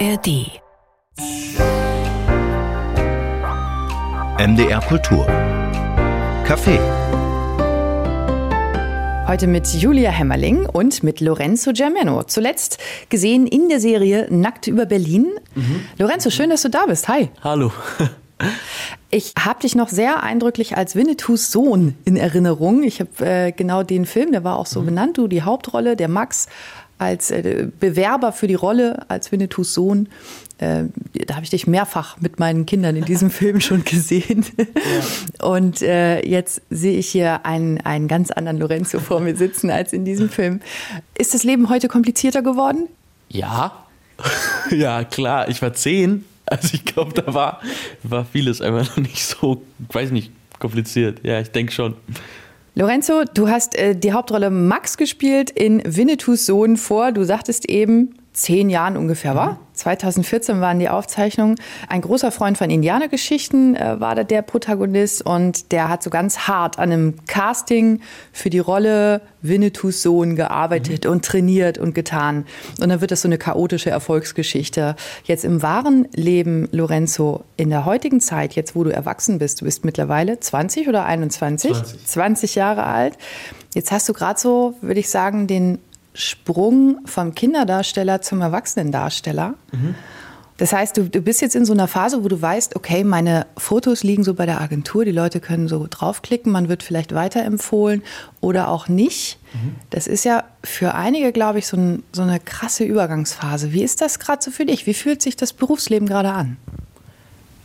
ARD. MDR Kultur. Café. Heute mit Julia Hämmerling und mit Lorenzo Germano. Zuletzt gesehen in der Serie Nackt über Berlin. Lorenzo, schön, dass du da bist. Hi. Hallo. Ich habe dich noch sehr eindrücklich als Winnetous Sohn in Erinnerung. Ich habe äh, genau den Film, der war auch so benannt, du die Hauptrolle, der Max als äh, Bewerber für die Rolle als Winnetous Sohn. Äh, da habe ich dich mehrfach mit meinen Kindern in diesem Film schon gesehen. Und äh, jetzt sehe ich hier einen, einen ganz anderen Lorenzo vor mir sitzen als in diesem Film. Ist das Leben heute komplizierter geworden? Ja. ja, klar. Ich war zehn. Also ich glaube, da war, war vieles einfach noch nicht so, weiß nicht, kompliziert. Ja, ich denke schon. Lorenzo, du hast äh, die Hauptrolle Max gespielt in Winnetous Sohn vor, du sagtest eben, zehn Jahren ungefähr war. 2014 waren die Aufzeichnungen. Ein großer Freund von Indianergeschichten äh, war da der Protagonist und der hat so ganz hart an einem Casting für die Rolle Winnetous Sohn gearbeitet und trainiert und getan. Und dann wird das so eine chaotische Erfolgsgeschichte. Jetzt im wahren Leben, Lorenzo, in der heutigen Zeit, jetzt wo du erwachsen bist, du bist mittlerweile 20 oder 21? 20. 20 Jahre alt. Jetzt hast du gerade so, würde ich sagen, den Sprung vom Kinderdarsteller zum Erwachsenendarsteller. Das heißt, du, du bist jetzt in so einer Phase, wo du weißt, okay, meine Fotos liegen so bei der Agentur, die Leute können so draufklicken, man wird vielleicht weiterempfohlen oder auch nicht. Das ist ja für einige, glaube ich, so, ein, so eine krasse Übergangsphase. Wie ist das gerade so für dich? Wie fühlt sich das Berufsleben gerade an?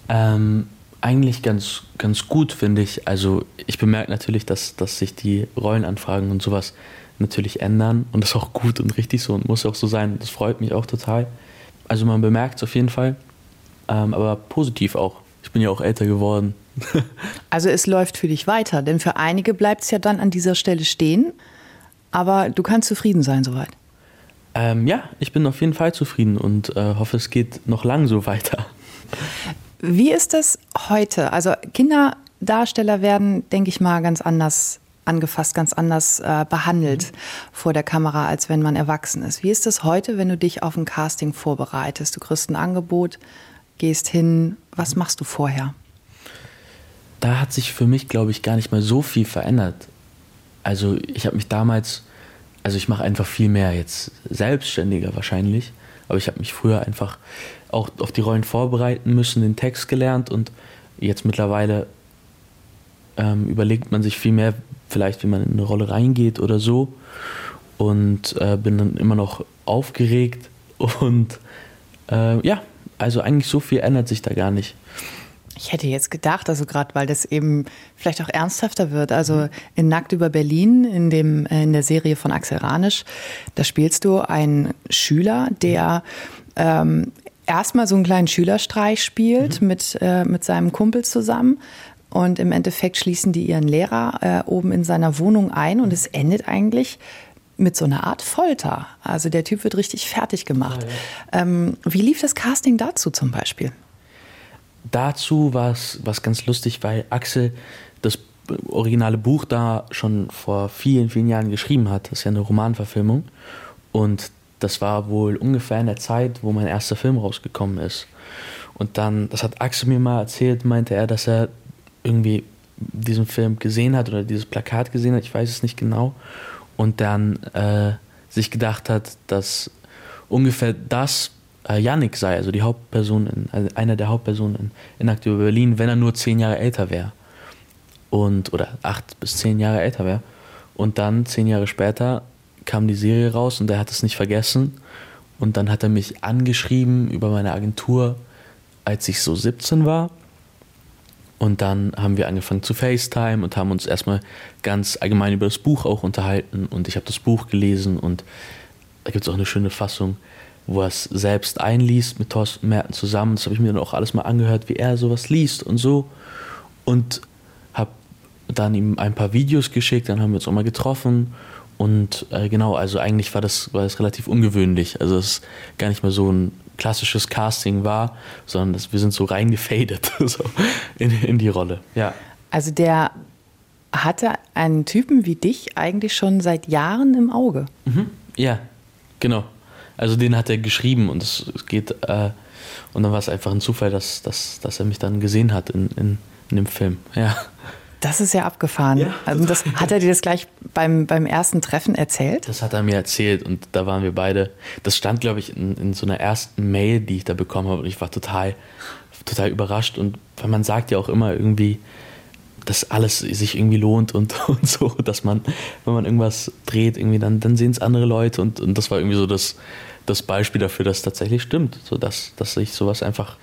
Ähm, eigentlich ganz, ganz gut, finde ich. Also ich bemerke natürlich, dass, dass sich die Rollenanfragen und sowas natürlich ändern. Und das ist auch gut und richtig so und muss auch so sein. Das freut mich auch total. Also man bemerkt es auf jeden Fall. Ähm, aber positiv auch. Ich bin ja auch älter geworden. Also es läuft für dich weiter, denn für einige bleibt es ja dann an dieser Stelle stehen. Aber du kannst zufrieden sein soweit. Ähm, ja, ich bin auf jeden Fall zufrieden und äh, hoffe, es geht noch lang so weiter. Wie ist das heute? Also Kinderdarsteller werden, denke ich mal, ganz anders angefasst, ganz anders äh, behandelt vor der Kamera, als wenn man erwachsen ist. Wie ist das heute, wenn du dich auf ein Casting vorbereitest? Du kriegst ein Angebot, gehst hin. Was machst du vorher? da hat sich für mich, glaube ich, gar nicht mal so viel verändert. Also ich habe mich damals, also ich mache einfach viel mehr jetzt selbstständiger wahrscheinlich, aber ich habe mich früher einfach auch auf die Rollen vorbereiten müssen, den Text gelernt und jetzt mittlerweile ähm, überlegt man sich viel mehr, vielleicht wie man in eine Rolle reingeht oder so und äh, bin dann immer noch aufgeregt und äh, ja, also eigentlich so viel ändert sich da gar nicht. Ich hätte jetzt gedacht, also gerade weil das eben vielleicht auch ernsthafter wird. Also in Nackt über Berlin, in, dem, äh, in der Serie von Axel Ranisch, da spielst du einen Schüler, der ähm, erstmal so einen kleinen Schülerstreich spielt mit, äh, mit seinem Kumpel zusammen. Und im Endeffekt schließen die ihren Lehrer äh, oben in seiner Wohnung ein und es endet eigentlich mit so einer Art Folter. Also der Typ wird richtig fertig gemacht. Ähm, wie lief das Casting dazu zum Beispiel? dazu war es was ganz lustig, weil Axel das originale Buch da schon vor vielen, vielen Jahren geschrieben hat. Das ist ja eine Romanverfilmung. Und das war wohl ungefähr in der Zeit, wo mein erster Film rausgekommen ist. Und dann, das hat Axel mir mal erzählt, meinte er, dass er irgendwie diesen Film gesehen hat oder dieses Plakat gesehen hat, ich weiß es nicht genau. Und dann äh, sich gedacht hat, dass ungefähr das äh, Yannick sei, also die Hauptperson, in, also einer der Hauptpersonen in, in über Berlin, wenn er nur zehn Jahre älter wäre. Und, oder acht bis zehn Jahre älter wäre. Und dann, zehn Jahre später, kam die Serie raus und er hat es nicht vergessen. Und dann hat er mich angeschrieben über meine Agentur, als ich so 17 war. Und dann haben wir angefangen zu FaceTime und haben uns erstmal ganz allgemein über das Buch auch unterhalten. Und ich habe das Buch gelesen und da gibt es auch eine schöne Fassung, wo er es selbst einliest mit Thorsten Merten zusammen. Das habe ich mir dann auch alles mal angehört, wie er sowas liest und so. Und habe dann ihm ein paar Videos geschickt, dann haben wir uns auch mal getroffen. Und äh, genau, also eigentlich war das, war das relativ ungewöhnlich. Also es ist gar nicht mehr so ein klassisches Casting war, sondern das, wir sind so reingefadet so in, in die Rolle. Ja. Also der hatte einen Typen wie dich eigentlich schon seit Jahren im Auge. Mhm. Ja, genau. Also den hat er geschrieben und es, es geht, äh, und dann war es einfach ein Zufall, dass, dass, dass er mich dann gesehen hat in, in, in dem Film. Ja. Das ist ja abgefahren. Ja, also das, hat er dir das gleich beim, beim ersten Treffen erzählt? Das hat er mir erzählt und da waren wir beide. Das stand, glaube ich, in, in so einer ersten Mail, die ich da bekommen habe und ich war total, total überrascht. Und man sagt ja auch immer irgendwie, dass alles sich irgendwie lohnt und, und so, dass man, wenn man irgendwas dreht, irgendwie dann, dann sehen es andere Leute und, und das war irgendwie so das, das Beispiel dafür, dass es tatsächlich stimmt, so dass, dass sich sowas einfach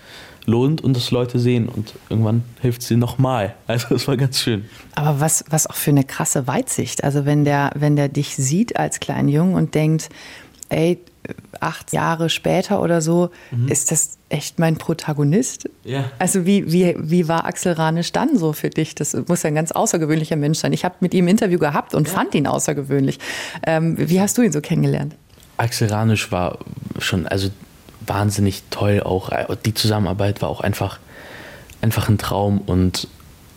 lohnt und das Leute sehen und irgendwann hilft sie nochmal. Also das war ganz schön. Aber was, was auch für eine krasse Weitsicht. Also wenn der, wenn der dich sieht als kleinen Jungen und denkt, ey, acht Jahre später oder so, mhm. ist das echt mein Protagonist? Ja. Also wie, wie, wie war Axel Ranisch dann so für dich? Das muss ja ein ganz außergewöhnlicher Mensch sein. Ich habe mit ihm ein Interview gehabt und ja. fand ihn außergewöhnlich. Ähm, wie hast du ihn so kennengelernt? Axel Ranisch war schon, also wahnsinnig toll auch. Die Zusammenarbeit war auch einfach, einfach ein Traum und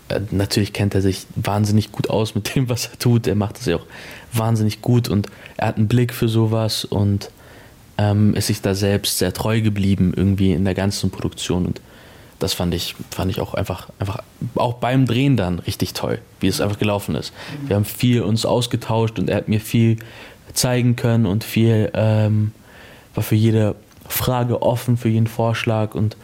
äh, natürlich kennt er sich wahnsinnig gut aus mit dem, was er tut. Er macht das ja auch wahnsinnig gut und er hat einen Blick für sowas und ähm, ist sich da selbst sehr treu geblieben irgendwie in der ganzen Produktion und das fand ich, fand ich auch einfach, einfach auch beim Drehen dann richtig toll, wie es einfach gelaufen ist. Wir haben viel uns ausgetauscht und er hat mir viel zeigen können und viel ähm, war für jede Frage offen, für jeden Vorschlag und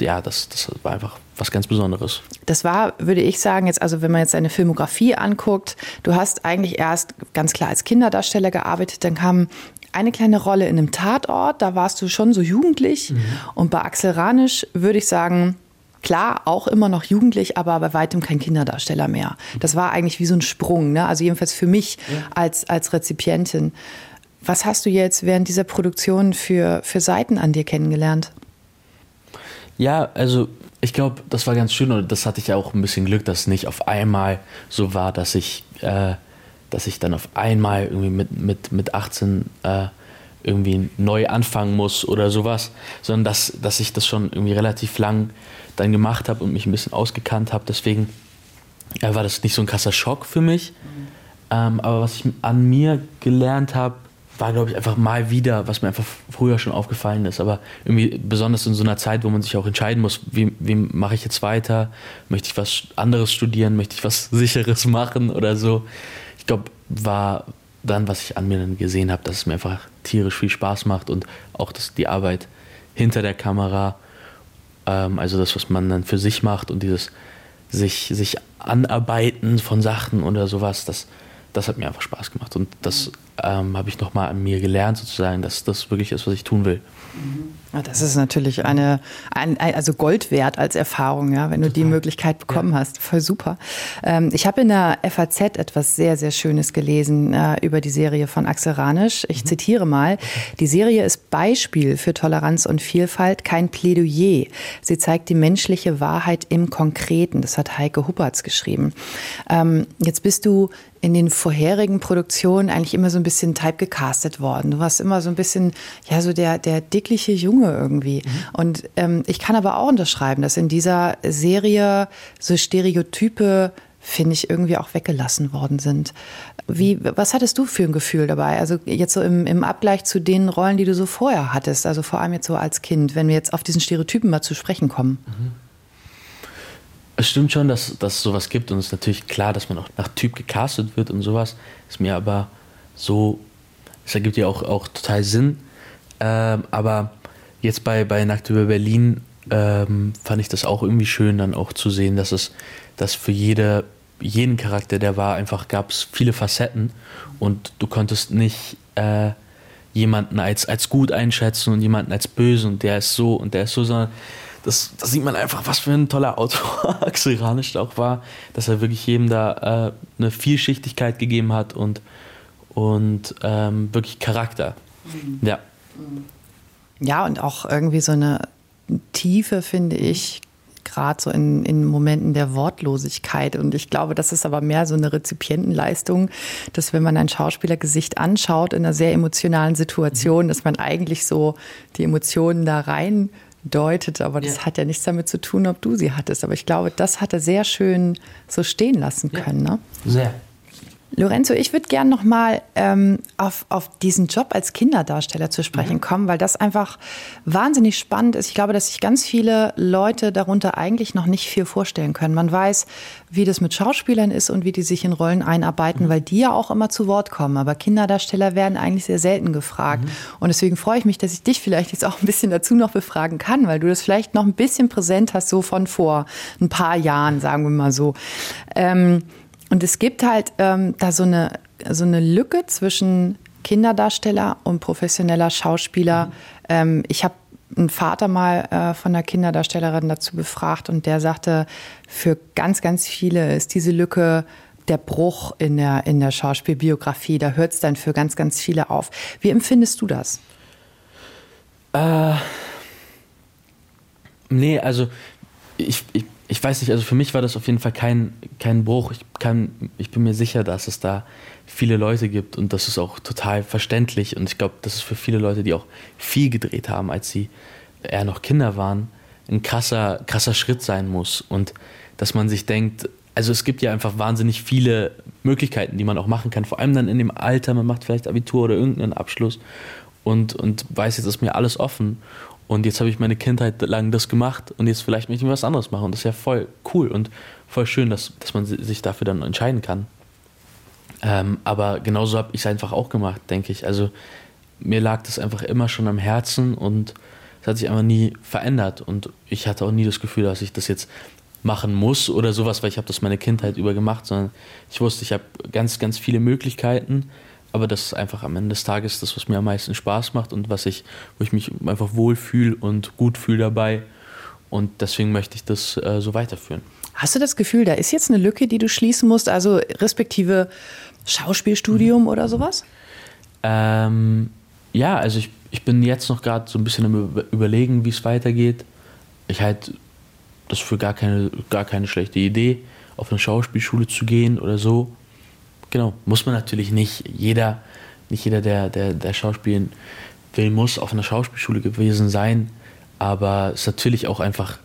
ja, das, das war einfach was ganz Besonderes. Das war, würde ich sagen, jetzt, also wenn man jetzt deine Filmografie anguckt, du hast eigentlich erst ganz klar als Kinderdarsteller gearbeitet, dann kam eine kleine Rolle in einem Tatort, da warst du schon so jugendlich. Mhm. Und bei Axel Ranisch würde ich sagen, klar, auch immer noch jugendlich, aber bei weitem kein Kinderdarsteller mehr. Das war eigentlich wie so ein Sprung, ne? also jedenfalls für mich ja. als, als Rezipientin. Was hast du jetzt während dieser Produktion für, für Seiten an dir kennengelernt? Ja, also ich glaube, das war ganz schön und das hatte ich ja auch ein bisschen Glück, dass es nicht auf einmal so war, dass ich, äh, dass ich dann auf einmal irgendwie mit, mit, mit 18 äh, irgendwie neu anfangen muss oder sowas, sondern dass, dass ich das schon irgendwie relativ lang dann gemacht habe und mich ein bisschen ausgekannt habe. Deswegen äh, war das nicht so ein krasser Schock für mich. Mhm. Ähm, aber was ich an mir gelernt habe, war, glaube ich, einfach mal wieder, was mir einfach früher schon aufgefallen ist. Aber irgendwie besonders in so einer Zeit, wo man sich auch entscheiden muss, wie, wie mache ich jetzt weiter? Möchte ich was anderes studieren? Möchte ich was Sicheres machen oder so? Ich glaube, war dann, was ich an mir dann gesehen habe, dass es mir einfach tierisch viel Spaß macht und auch das, die Arbeit hinter der Kamera, ähm, also das, was man dann für sich macht und dieses sich, sich anarbeiten von Sachen oder sowas, das, das hat mir einfach Spaß gemacht. Und das ähm, habe ich nochmal an mir gelernt, sozusagen, dass das wirklich ist, was ich tun will. Das ist natürlich eine, ein, also Gold wert als Erfahrung, ja, wenn du Total. die Möglichkeit bekommen ja. hast. Voll super. Ähm, ich habe in der FAZ etwas sehr, sehr Schönes gelesen äh, über die Serie von Axel Ranisch. Ich mhm. zitiere mal. Die Serie ist Beispiel für Toleranz und Vielfalt, kein Plädoyer. Sie zeigt die menschliche Wahrheit im Konkreten. Das hat Heike Huppertz geschrieben. Ähm, jetzt bist du in den vorherigen Produktionen eigentlich immer so ein bisschen type gecastet worden. Du warst immer so ein bisschen, ja, so der, der dickliche Junge irgendwie. Mhm. Und ähm, ich kann aber auch unterschreiben, dass in dieser Serie so Stereotype finde ich, irgendwie auch weggelassen worden sind. Wie, was hattest du für ein Gefühl dabei? Also jetzt so im, im Abgleich zu den Rollen, die du so vorher hattest, also vor allem jetzt so als Kind, wenn wir jetzt auf diesen Stereotypen mal zu sprechen kommen. Mhm. Es stimmt schon, dass, dass es sowas gibt und es ist natürlich klar, dass man auch nach Typ gecastet wird und sowas. Ist mir aber so, es ergibt ja auch, auch total Sinn. Ähm, aber jetzt bei, bei Nackt über Berlin ähm, fand ich das auch irgendwie schön, dann auch zu sehen, dass es, dass für jede, jeden Charakter, der war, einfach gab es viele Facetten und du konntest nicht äh, jemanden als, als gut einschätzen und jemanden als böse und der ist so und der ist so, sondern das, das sieht man einfach, was für ein toller Autor Axel Ranisch auch war, dass er wirklich jedem da äh, eine Vielschichtigkeit gegeben hat und, und ähm, wirklich Charakter. Mhm. Ja. Ja, und auch irgendwie so eine Tiefe, finde ich, gerade so in, in Momenten der Wortlosigkeit. Und ich glaube, das ist aber mehr so eine Rezipientenleistung, dass wenn man ein Schauspielergesicht anschaut in einer sehr emotionalen Situation, mhm. dass man eigentlich so die Emotionen da rein deutet, aber das ja. hat ja nichts damit zu tun, ob du sie hattest. Aber ich glaube, das hat er sehr schön so stehen lassen können. Ja. Ne? Sehr. Lorenzo, ich würde gerne noch mal ähm, auf, auf diesen Job als Kinderdarsteller zu sprechen mhm. kommen, weil das einfach wahnsinnig spannend ist. Ich glaube, dass sich ganz viele Leute darunter eigentlich noch nicht viel vorstellen können. Man weiß, wie das mit Schauspielern ist und wie die sich in Rollen einarbeiten, mhm. weil die ja auch immer zu Wort kommen. Aber Kinderdarsteller werden eigentlich sehr selten gefragt. Mhm. Und deswegen freue ich mich, dass ich dich vielleicht jetzt auch ein bisschen dazu noch befragen kann, weil du das vielleicht noch ein bisschen präsent hast, so von vor ein paar Jahren, sagen wir mal so. Ähm, und es gibt halt ähm, da so eine, so eine Lücke zwischen Kinderdarsteller und professioneller Schauspieler. Mhm. Ähm, ich habe einen Vater mal äh, von einer Kinderdarstellerin dazu befragt und der sagte, für ganz, ganz viele ist diese Lücke der Bruch in der, in der Schauspielbiografie. Da hört es dann für ganz, ganz viele auf. Wie empfindest du das? Äh, nee, also ich, ich ich weiß nicht, also für mich war das auf jeden Fall kein, kein Bruch. Ich, kann, ich bin mir sicher, dass es da viele Leute gibt und das ist auch total verständlich. Und ich glaube, das ist für viele Leute, die auch viel gedreht haben, als sie eher noch Kinder waren, ein krasser, krasser Schritt sein muss. Und dass man sich denkt, also es gibt ja einfach wahnsinnig viele Möglichkeiten, die man auch machen kann. Vor allem dann in dem Alter, man macht vielleicht Abitur oder irgendeinen Abschluss und, und weiß, jetzt ist mir alles offen. Und jetzt habe ich meine Kindheit lang das gemacht und jetzt vielleicht möchte ich was anderes machen. Und das ist ja voll cool und voll schön, dass, dass man sich dafür dann entscheiden kann. Ähm, aber genauso habe ich es einfach auch gemacht, denke ich. Also mir lag das einfach immer schon am Herzen und es hat sich einfach nie verändert. Und ich hatte auch nie das Gefühl, dass ich das jetzt machen muss oder sowas, weil ich habe das meine Kindheit über gemacht, sondern ich wusste, ich habe ganz, ganz viele Möglichkeiten aber das ist einfach am Ende des Tages das, was mir am meisten Spaß macht und was ich, wo ich mich einfach wohlfühle und gut fühle dabei. Und deswegen möchte ich das äh, so weiterführen. Hast du das Gefühl, da ist jetzt eine Lücke, die du schließen musst, also respektive Schauspielstudium mhm. oder sowas? Ähm, ja, also ich, ich bin jetzt noch gerade so ein bisschen am Überlegen, wie es weitergeht. Ich halte das für gar keine, gar keine schlechte Idee, auf eine Schauspielschule zu gehen oder so. Genau, muss man natürlich nicht. Jeder, nicht jeder, der, der, der Schauspielen will, muss auf einer Schauspielschule gewesen sein. Aber es ist natürlich auch einfach,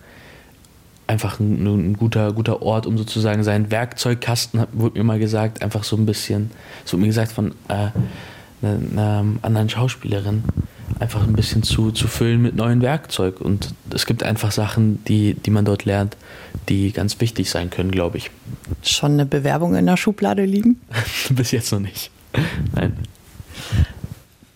einfach ein, ein, guter, guter Ort, um sozusagen seinen Werkzeugkasten, wurde mir mal gesagt, einfach so ein bisschen, es wurde mir gesagt von äh, einer, einer anderen Schauspielerin, einfach ein bisschen zu, zu füllen mit neuen Werkzeug. Und es gibt einfach Sachen, die, die man dort lernt, die ganz wichtig sein können, glaube ich. Schon eine Bewerbung in der Schublade liegen? Bis jetzt noch nicht. Nein.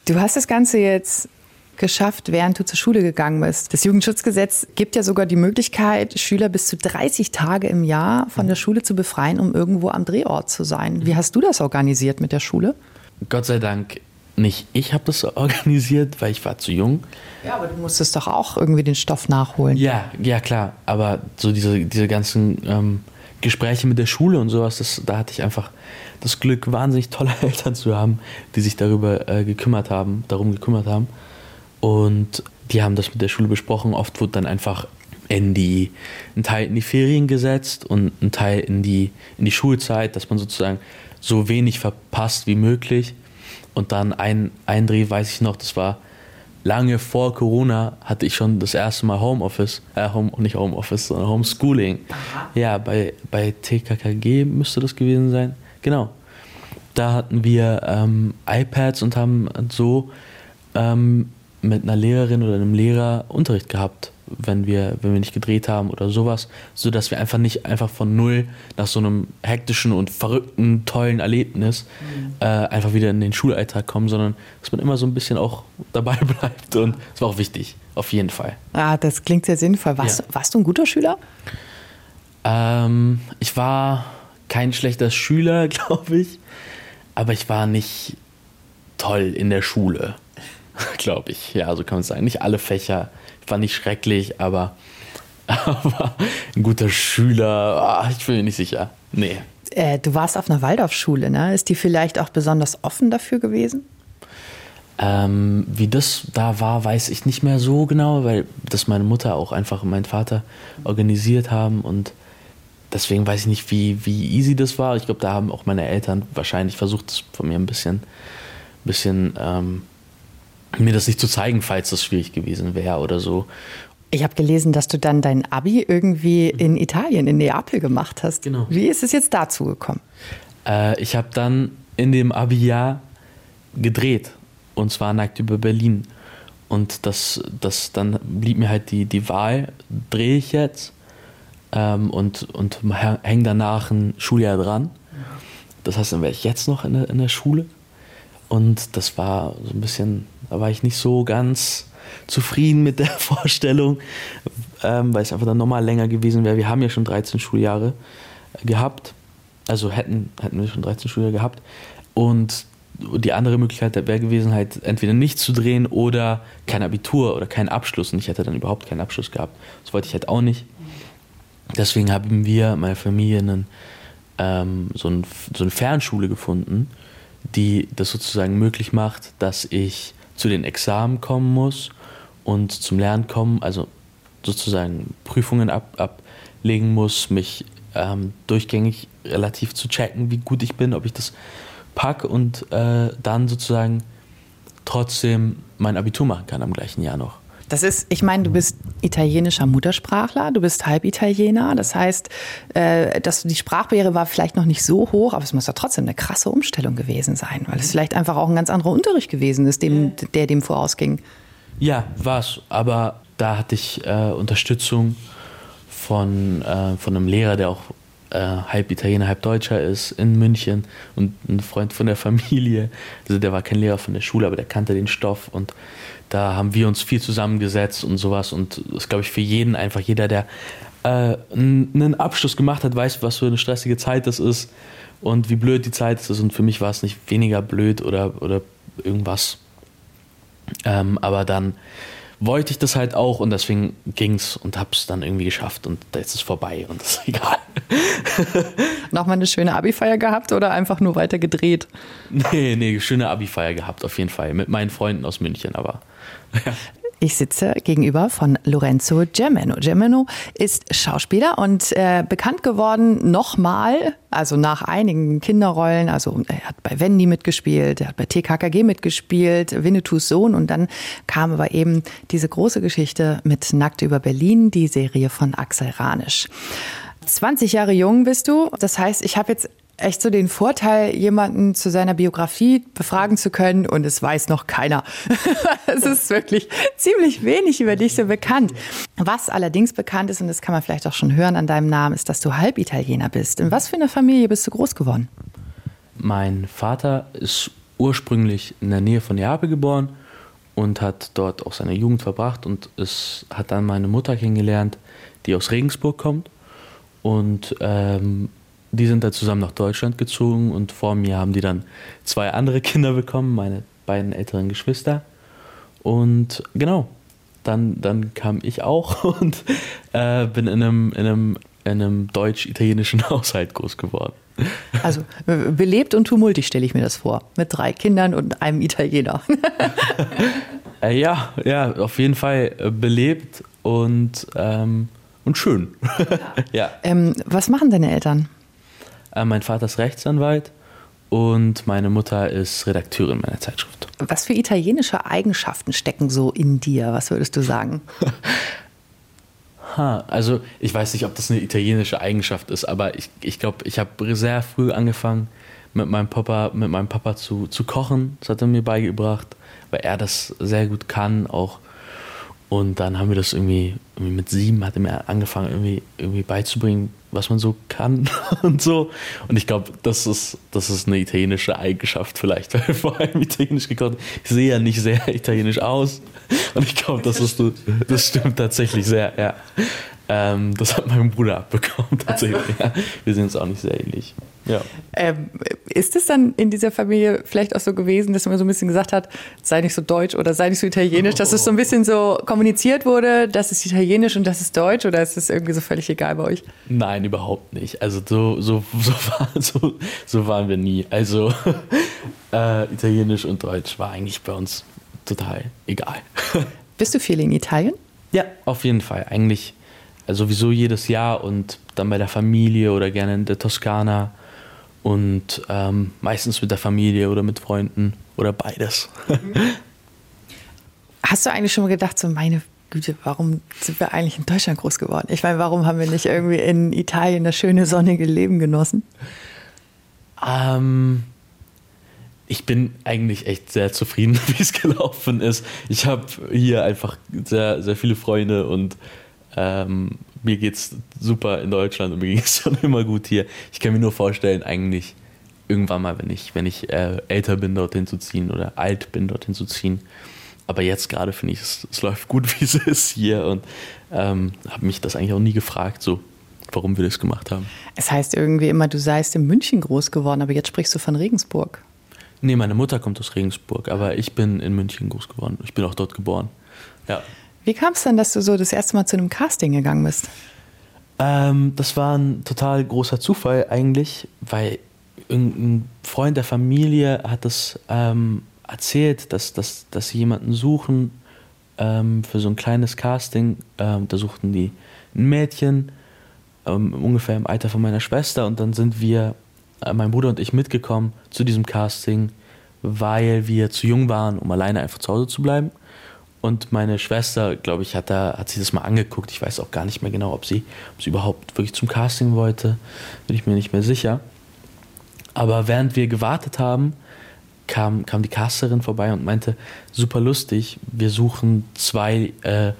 Du hast das Ganze jetzt geschafft, während du zur Schule gegangen bist. Das Jugendschutzgesetz gibt ja sogar die Möglichkeit, Schüler bis zu 30 Tage im Jahr von der Schule zu befreien, um irgendwo am Drehort zu sein. Wie hast du das organisiert mit der Schule? Gott sei Dank nicht ich habe das organisiert, weil ich war zu jung. Ja, aber du musstest doch auch irgendwie den Stoff nachholen. Ja, ja klar. Aber so diese, diese ganzen ähm, Gespräche mit der Schule und sowas, das, da hatte ich einfach das Glück, wahnsinnig tolle Eltern zu haben, die sich darüber äh, gekümmert haben, darum gekümmert haben. Und die haben das mit der Schule besprochen. Oft wurde dann einfach in die, ein Teil in die Ferien gesetzt und ein Teil in die, in die Schulzeit, dass man sozusagen so wenig verpasst wie möglich. Und dann ein, ein Dreh, weiß ich noch, das war lange vor Corona, hatte ich schon das erste Mal Homeoffice, äh, Home, nicht Homeoffice, sondern Homeschooling. Aha. Ja, bei, bei TKKG müsste das gewesen sein. Genau. Da hatten wir ähm, iPads und haben so ähm, mit einer Lehrerin oder einem Lehrer Unterricht gehabt wenn wir, wenn wir nicht gedreht haben oder sowas, sodass wir einfach nicht einfach von null nach so einem hektischen und verrückten, tollen Erlebnis mhm. äh, einfach wieder in den Schulalltag kommen, sondern dass man immer so ein bisschen auch dabei bleibt und das war auch wichtig, auf jeden Fall. Ah, das klingt sehr sinnvoll. Warst, ja. warst du ein guter Schüler? Ähm, ich war kein schlechter Schüler, glaube ich, aber ich war nicht toll in der Schule, glaube ich. Ja, so kann man sagen. Nicht alle Fächer war nicht schrecklich, aber, aber ein guter Schüler, oh, ich bin mir nicht sicher. Nee. Äh, du warst auf einer Waldorfschule, ne? Ist die vielleicht auch besonders offen dafür gewesen? Ähm, wie das da war, weiß ich nicht mehr so genau, weil das meine Mutter auch einfach und mein Vater organisiert haben und deswegen weiß ich nicht, wie, wie easy das war. Ich glaube, da haben auch meine Eltern wahrscheinlich versucht, das von mir ein bisschen, bisschen ähm, mir das nicht zu zeigen, falls das schwierig gewesen wäre oder so. Ich habe gelesen, dass du dann dein Abi irgendwie in Italien, in Neapel gemacht hast. Genau. Wie ist es jetzt dazu gekommen? Äh, ich habe dann in dem Abi-Jahr gedreht und zwar nackt über Berlin. Und das, das dann blieb mir halt die, die Wahl, drehe ich jetzt ähm, und, und hänge danach ein Schuljahr dran. Das heißt, dann wäre ich jetzt noch in der, in der Schule. Und das war so ein bisschen, da war ich nicht so ganz zufrieden mit der Vorstellung, ähm, weil es einfach dann nochmal länger gewesen wäre. Wir haben ja schon 13 Schuljahre gehabt. Also hätten, hätten wir schon 13 Schuljahre gehabt. Und die andere Möglichkeit wäre gewesen, halt entweder nicht zu drehen oder kein Abitur oder keinen Abschluss. Und ich hätte dann überhaupt keinen Abschluss gehabt. Das wollte ich halt auch nicht. Deswegen haben wir, meine Familie, einen, ähm, so, ein, so eine Fernschule gefunden, die das sozusagen möglich macht, dass ich zu den Examen kommen muss und zum Lernen kommen, also sozusagen Prüfungen ab, ablegen muss, mich ähm, durchgängig relativ zu checken, wie gut ich bin, ob ich das packe und äh, dann sozusagen trotzdem mein Abitur machen kann am gleichen Jahr noch. Das ist, ich meine, du bist italienischer Muttersprachler, du bist Halbitaliener. Das heißt, äh, dass die Sprachbarriere war vielleicht noch nicht so hoch, aber es muss ja trotzdem eine krasse Umstellung gewesen sein, weil es vielleicht einfach auch ein ganz anderer Unterricht gewesen ist, dem, der dem vorausging. Ja, war es. Aber da hatte ich äh, Unterstützung von, äh, von einem Lehrer, der auch äh, halb Italiener, halb Deutscher ist, in München und ein Freund von der Familie. Also der war kein Lehrer von der Schule, aber der kannte den Stoff und da haben wir uns viel zusammengesetzt und sowas und das ist, glaube ich, für jeden einfach, jeder, der äh, einen Abschluss gemacht hat, weiß, was für eine stressige Zeit das ist und wie blöd die Zeit ist und für mich war es nicht weniger blöd oder, oder irgendwas. Ähm, aber dann wollte ich das halt auch und deswegen ging es und habe es dann irgendwie geschafft und jetzt ist es vorbei und ist egal. Nochmal eine schöne Abi-Feier gehabt oder einfach nur weiter gedreht? Nee, nee, schöne Abi-Feier gehabt auf jeden Fall mit meinen Freunden aus München, aber ja. Ich sitze gegenüber von Lorenzo Gemeno. Gemeno ist Schauspieler und äh, bekannt geworden nochmal, also nach einigen Kinderrollen. Also er hat bei Wendy mitgespielt, er hat bei TKKG mitgespielt, Winnetous Sohn und dann kam aber eben diese große Geschichte mit Nackt über Berlin, die Serie von Axel Ranisch. 20 Jahre jung bist du. Das heißt, ich habe jetzt echt so den Vorteil, jemanden zu seiner Biografie befragen zu können und es weiß noch keiner. es ist wirklich ziemlich wenig über dich so bekannt. Was allerdings bekannt ist, und das kann man vielleicht auch schon hören an deinem Namen, ist, dass du Halbitaliener bist. In was für einer Familie bist du groß geworden? Mein Vater ist ursprünglich in der Nähe von Neapel geboren und hat dort auch seine Jugend verbracht und es hat dann meine Mutter kennengelernt, die aus Regensburg kommt und ähm, die sind dann zusammen nach Deutschland gezogen und vor mir haben die dann zwei andere Kinder bekommen, meine beiden älteren Geschwister. Und genau, dann, dann kam ich auch und äh, bin in einem, in einem, in einem deutsch-italienischen Haushalt groß geworden. Also belebt und tumultig stelle ich mir das vor, mit drei Kindern und einem Italiener. äh, ja, ja, auf jeden Fall äh, belebt und, ähm, und schön. ja. ja. Ähm, was machen deine Eltern? Äh, mein Vater ist Rechtsanwalt und meine Mutter ist Redakteurin meiner Zeitschrift. Was für italienische Eigenschaften stecken so in dir? Was würdest du sagen? ha, also ich weiß nicht, ob das eine italienische Eigenschaft ist, aber ich glaube, ich, glaub, ich habe sehr früh angefangen, mit meinem Papa, mit meinem Papa zu, zu kochen. Das hat er mir beigebracht, weil er das sehr gut kann, auch und dann haben wir das irgendwie, irgendwie mit sieben hat er mir angefangen, irgendwie, irgendwie beizubringen, was man so kann und so. Und ich glaube, das ist, das ist eine italienische Eigenschaft vielleicht, weil vor allem italienisch gekocht. Ich sehe ja nicht sehr italienisch aus. Und ich glaube, das ist das stimmt tatsächlich sehr, ja. Ähm, das hat mein Bruder abbekommen tatsächlich. Ja. Wir sind uns auch nicht sehr ähnlich. Ja. Ähm, ist es dann in dieser Familie vielleicht auch so gewesen, dass man so ein bisschen gesagt hat, sei nicht so deutsch oder sei nicht so italienisch, dass es so ein bisschen so kommuniziert wurde, das ist italienisch und das ist deutsch oder ist es irgendwie so völlig egal bei euch? Nein, überhaupt nicht. Also so, so, so, war, so, so waren wir nie. Also äh, italienisch und deutsch war eigentlich bei uns total egal. Bist du viel in Italien? Ja, auf jeden Fall. Eigentlich sowieso jedes Jahr und dann bei der Familie oder gerne in der Toskana und ähm, meistens mit der Familie oder mit Freunden oder beides. Hast du eigentlich schon mal gedacht, so meine Güte, warum sind wir eigentlich in Deutschland groß geworden? Ich meine, warum haben wir nicht irgendwie in Italien das schöne sonnige Leben genossen? Ähm, ich bin eigentlich echt sehr zufrieden, wie es gelaufen ist. Ich habe hier einfach sehr, sehr viele Freunde und ähm, mir es super in Deutschland und mir ging es schon immer gut hier. Ich kann mir nur vorstellen, eigentlich irgendwann mal, wenn ich, wenn ich äh, älter bin, dorthin zu ziehen oder alt bin, dorthin zu ziehen. Aber jetzt gerade finde ich, es, es, läuft gut, wie es ist hier und ähm, habe mich das eigentlich auch nie gefragt, so warum wir das gemacht haben. Es heißt irgendwie immer, du seist in München groß geworden, aber jetzt sprichst du von Regensburg. Nee, meine Mutter kommt aus Regensburg, aber ich bin in München groß geworden. Ich bin auch dort geboren. Ja. Wie kam es denn, dass du so das erste Mal zu einem Casting gegangen bist? Ähm, das war ein total großer Zufall eigentlich, weil irgendein Freund der Familie hat das ähm, erzählt, dass, dass, dass sie jemanden suchen ähm, für so ein kleines Casting. Ähm, da suchten die ein Mädchen, ähm, ungefähr im Alter von meiner Schwester, und dann sind wir äh, mein Bruder und ich mitgekommen zu diesem Casting, weil wir zu jung waren, um alleine einfach zu Hause zu bleiben. Und meine Schwester, glaube ich, hat, da, hat sich das mal angeguckt. Ich weiß auch gar nicht mehr genau, ob sie, ob sie überhaupt wirklich zum Casting wollte. Bin ich mir nicht mehr sicher. Aber während wir gewartet haben, kam, kam die Casterin vorbei und meinte, super lustig, wir suchen zwei, äh,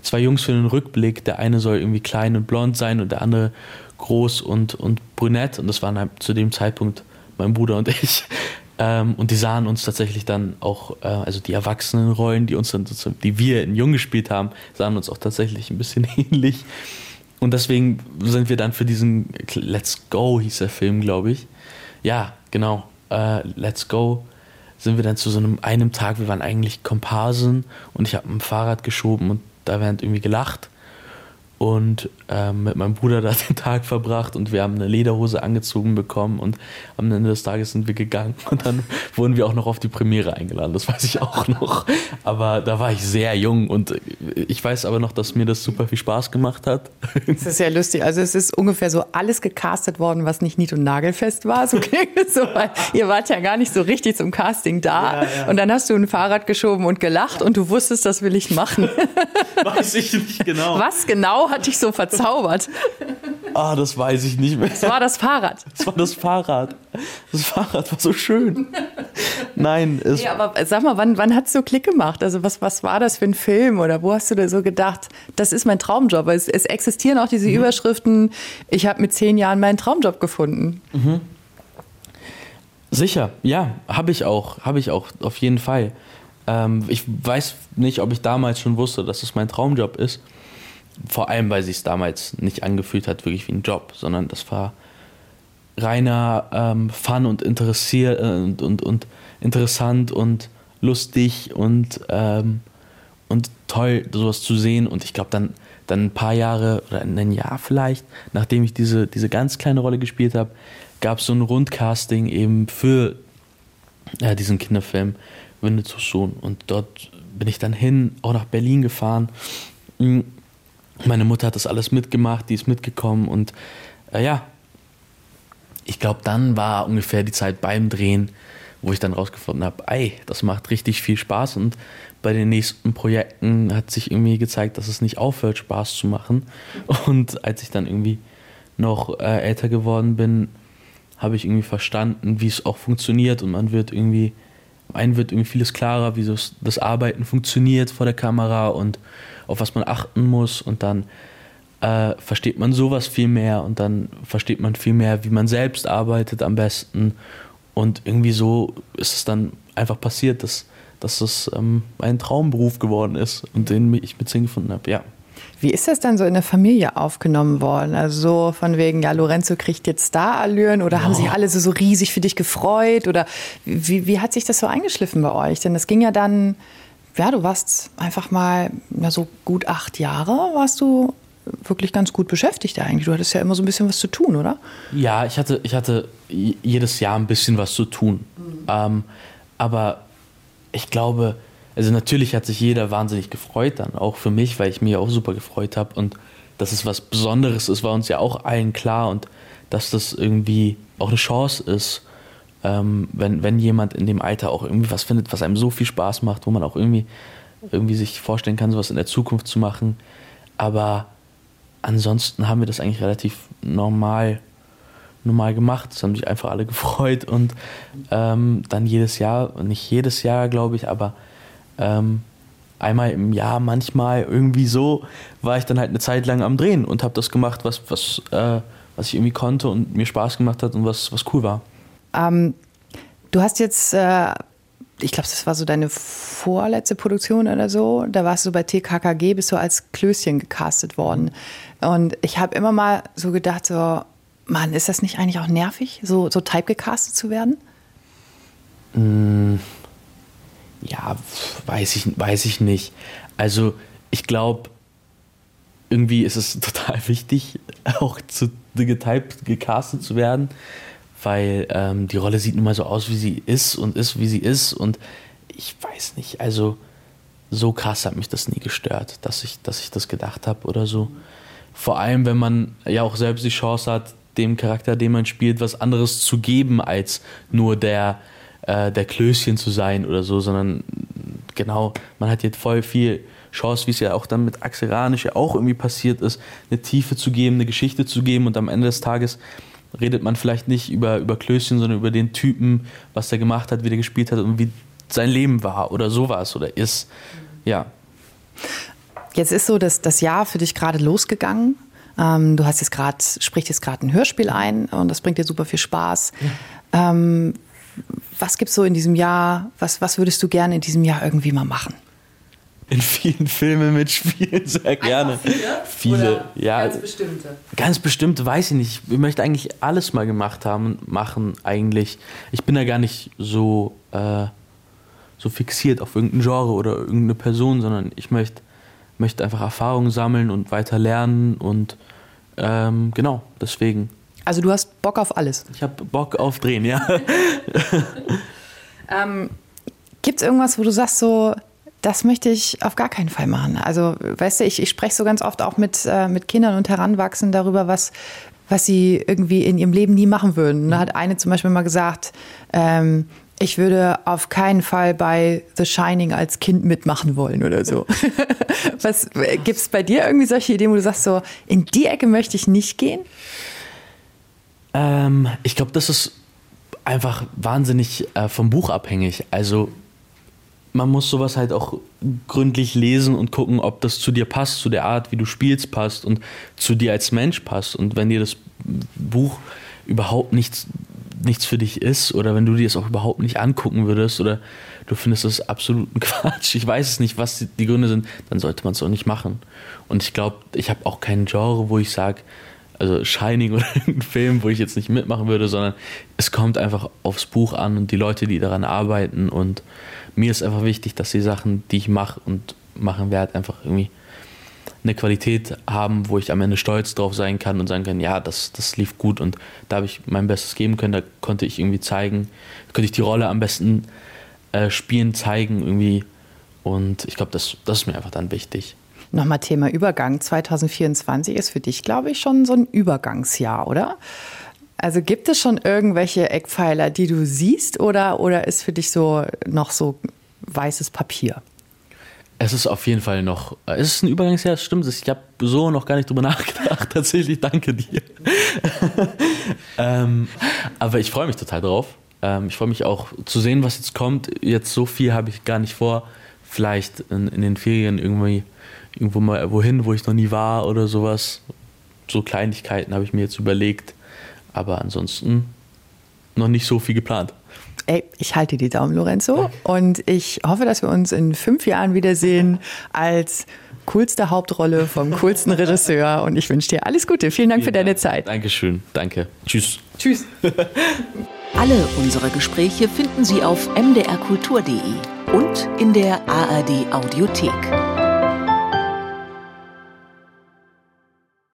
zwei Jungs für den Rückblick. Der eine soll irgendwie klein und blond sein und der andere groß und, und brünett und das waren halt zu dem Zeitpunkt mein Bruder und ich. Ähm, und die sahen uns tatsächlich dann auch, äh, also die Erwachsenenrollen, die uns dann die wir in Jung gespielt haben, sahen uns auch tatsächlich ein bisschen ähnlich. Und deswegen sind wir dann für diesen Let's Go hieß der Film, glaube ich. Ja, genau. Äh, Let's Go sind wir dann zu so einem einem Tag, wir waren eigentlich Komparsen und ich habe ein Fahrrad geschoben und da werden irgendwie gelacht und ähm, mit meinem Bruder da den Tag verbracht und wir haben eine Lederhose angezogen bekommen und am Ende des Tages sind wir gegangen und dann wurden wir auch noch auf die Premiere eingeladen, das weiß ich auch noch. Aber da war ich sehr jung und ich weiß aber noch, dass mir das super viel Spaß gemacht hat. Das ist ja lustig, also es ist ungefähr so alles gecastet worden, was nicht nied- und nagelfest war, so klingt es so, weil ihr wart ja gar nicht so richtig zum Casting da ja, ja. und dann hast du ein Fahrrad geschoben und gelacht und du wusstest, das will ich machen. Weiß ich nicht genau. Was genau hat dich so verzaubert? Ah, das weiß ich nicht mehr. Es war das Fahrrad. Es war das Fahrrad. Das Fahrrad war so schön. Nein, es. Ja, aber sag mal, wann, wann hat es so Klick gemacht? Also, was, was war das für ein Film? Oder wo hast du da so gedacht, das ist mein Traumjob? Es, es existieren auch diese mhm. Überschriften, ich habe mit zehn Jahren meinen Traumjob gefunden. Mhm. Sicher, ja, habe ich auch. Habe ich auch, auf jeden Fall. Ähm, ich weiß nicht, ob ich damals schon wusste, dass es mein Traumjob ist vor allem, weil sich es damals nicht angefühlt hat, wirklich wie ein Job, sondern das war reiner ähm, Fun und interessiert äh, und, und, und interessant und lustig und, ähm, und toll, sowas zu sehen. Und ich glaube, dann, dann ein paar Jahre oder ein Jahr vielleicht, nachdem ich diese, diese ganz kleine Rolle gespielt habe, gab es so ein Rundcasting eben für äh, diesen Kinderfilm Winnetou Sohn. Und dort bin ich dann hin, auch nach Berlin gefahren meine Mutter hat das alles mitgemacht, die ist mitgekommen und äh, ja, ich glaube, dann war ungefähr die Zeit beim Drehen, wo ich dann rausgefunden habe, ey, das macht richtig viel Spaß und bei den nächsten Projekten hat sich irgendwie gezeigt, dass es nicht aufhört, Spaß zu machen. Und als ich dann irgendwie noch äh, älter geworden bin, habe ich irgendwie verstanden, wie es auch funktioniert und man wird irgendwie, einem wird irgendwie vieles klarer, wie das, das Arbeiten funktioniert vor der Kamera und auf was man achten muss und dann äh, versteht man sowas viel mehr und dann versteht man viel mehr, wie man selbst arbeitet am besten und irgendwie so ist es dann einfach passiert, dass, dass es ähm, ein Traumberuf geworden ist und den ich mit Sinn gefunden habe, ja. Wie ist das dann so in der Familie aufgenommen worden? Also so von wegen, ja, Lorenzo kriegt jetzt Star-Allüren oder oh. haben sich alle so, so riesig für dich gefreut? Oder wie, wie hat sich das so eingeschliffen bei euch? Denn das ging ja dann ja, du warst einfach mal ja, so gut acht Jahre, warst du wirklich ganz gut beschäftigt eigentlich. Du hattest ja immer so ein bisschen was zu tun, oder? Ja, ich hatte, ich hatte jedes Jahr ein bisschen was zu tun. Mhm. Ähm, aber ich glaube, also natürlich hat sich jeder wahnsinnig gefreut dann, auch für mich, weil ich mich auch super gefreut habe. Und dass es was Besonderes ist, war uns ja auch allen klar. Und dass das irgendwie auch eine Chance ist, ähm, wenn, wenn jemand in dem Alter auch irgendwie was findet, was einem so viel Spaß macht, wo man auch irgendwie, irgendwie sich vorstellen kann, sowas in der Zukunft zu machen. Aber ansonsten haben wir das eigentlich relativ normal normal gemacht. Es haben sich einfach alle gefreut und ähm, dann jedes Jahr, nicht jedes Jahr, glaube ich, aber ähm, einmal im Jahr manchmal irgendwie so, war ich dann halt eine Zeit lang am Drehen und habe das gemacht, was, was, äh, was ich irgendwie konnte und mir Spaß gemacht hat und was, was cool war. Ähm, du hast jetzt, äh, ich glaube, das war so deine vorletzte Produktion oder so, da warst du bei TKKG, bist du als Klößchen gecastet worden. Und ich habe immer mal so gedacht, so, Mann, ist das nicht eigentlich auch nervig, so, so typegecastet zu werden? Mm, ja, weiß ich, weiß ich nicht. Also ich glaube, irgendwie ist es total wichtig, auch zu getyped, gecastet zu werden, weil ähm, die Rolle sieht nun mal so aus, wie sie ist und ist, wie sie ist. Und ich weiß nicht, also so krass hat mich das nie gestört, dass ich, dass ich das gedacht habe oder so. Vor allem, wenn man ja auch selbst die Chance hat, dem Charakter, den man spielt, was anderes zu geben, als nur der, äh, der Klößchen zu sein oder so, sondern genau, man hat jetzt voll viel Chance, wie es ja auch dann mit Axel Ranisch ja auch irgendwie passiert ist, eine Tiefe zu geben, eine Geschichte zu geben und am Ende des Tages redet man vielleicht nicht über, über Klößchen, sondern über den Typen, was der gemacht hat, wie der gespielt hat und wie sein Leben war oder sowas oder ist. Ja. Jetzt ist so dass das Jahr für dich gerade losgegangen. Ähm, du hast jetzt gerade, sprichst jetzt gerade ein Hörspiel ein und das bringt dir super viel Spaß. Ja. Ähm, was gibt es so in diesem Jahr? Was, was würdest du gerne in diesem Jahr irgendwie mal machen? In vielen Filmen mitspielen, sehr gerne. Viele? Viele, ja. Ganz bestimmte. Ganz bestimmte weiß ich nicht. Ich möchte eigentlich alles mal gemacht haben, machen eigentlich. Ich bin da gar nicht so, äh, so fixiert auf irgendein Genre oder irgendeine Person, sondern ich möchte, möchte einfach Erfahrungen sammeln und weiter lernen und ähm, genau, deswegen. Also du hast Bock auf alles? Ich habe Bock auf Drehen, ja. ähm, Gibt es irgendwas, wo du sagst so, das möchte ich auf gar keinen Fall machen. Also, weißt du, ich, ich spreche so ganz oft auch mit, äh, mit Kindern und Heranwachsenden darüber, was, was sie irgendwie in ihrem Leben nie machen würden. Da hat eine zum Beispiel mal gesagt, ähm, ich würde auf keinen Fall bei The Shining als Kind mitmachen wollen oder so. was gibt es bei dir irgendwie solche Ideen, wo du sagst, so in die Ecke möchte ich nicht gehen? Ähm, ich glaube, das ist einfach wahnsinnig äh, vom Buch abhängig. Also man muss sowas halt auch gründlich lesen und gucken, ob das zu dir passt, zu der Art, wie du spielst, passt und zu dir als Mensch passt. Und wenn dir das Buch überhaupt nichts, nichts für dich ist oder wenn du dir es auch überhaupt nicht angucken würdest oder du findest das absoluten Quatsch, ich weiß es nicht, was die Gründe sind, dann sollte man es auch nicht machen. Und ich glaube, ich habe auch kein Genre, wo ich sage, also Shining oder ein Film, wo ich jetzt nicht mitmachen würde, sondern es kommt einfach aufs Buch an und die Leute, die daran arbeiten und mir ist einfach wichtig, dass die Sachen, die ich mache und machen werde, einfach irgendwie eine Qualität haben, wo ich am Ende stolz drauf sein kann und sagen kann, ja, das, das lief gut und da habe ich mein Bestes geben können, da konnte ich irgendwie zeigen, könnte ich die Rolle am besten äh, spielen, zeigen irgendwie und ich glaube, das, das ist mir einfach dann wichtig. Nochmal Thema Übergang. 2024 ist für dich, glaube ich, schon so ein Übergangsjahr, oder? Also gibt es schon irgendwelche Eckpfeiler, die du siehst oder, oder ist für dich so noch so weißes Papier? Es ist auf jeden Fall noch, es ist ein Übergangsjahr, stimmt. Ich habe so noch gar nicht drüber nachgedacht. Tatsächlich, danke dir. ähm, aber ich freue mich total drauf. Ähm, ich freue mich auch zu sehen, was jetzt kommt. Jetzt so viel habe ich gar nicht vor. Vielleicht in, in, den Ferien irgendwie irgendwo mal wohin, wo ich noch nie war oder sowas. So Kleinigkeiten habe ich mir jetzt überlegt. Aber ansonsten noch nicht so viel geplant. Ey, ich halte die Daumen, Lorenzo. Und ich hoffe, dass wir uns in fünf Jahren wiedersehen als coolste Hauptrolle vom coolsten Regisseur. Und ich wünsche dir alles Gute. Vielen Dank Vielen für deine Dank. Zeit. Dankeschön. Danke. Tschüss. Tschüss. Alle unsere Gespräche finden Sie auf mdrkultur.de und in der ARD Audiothek.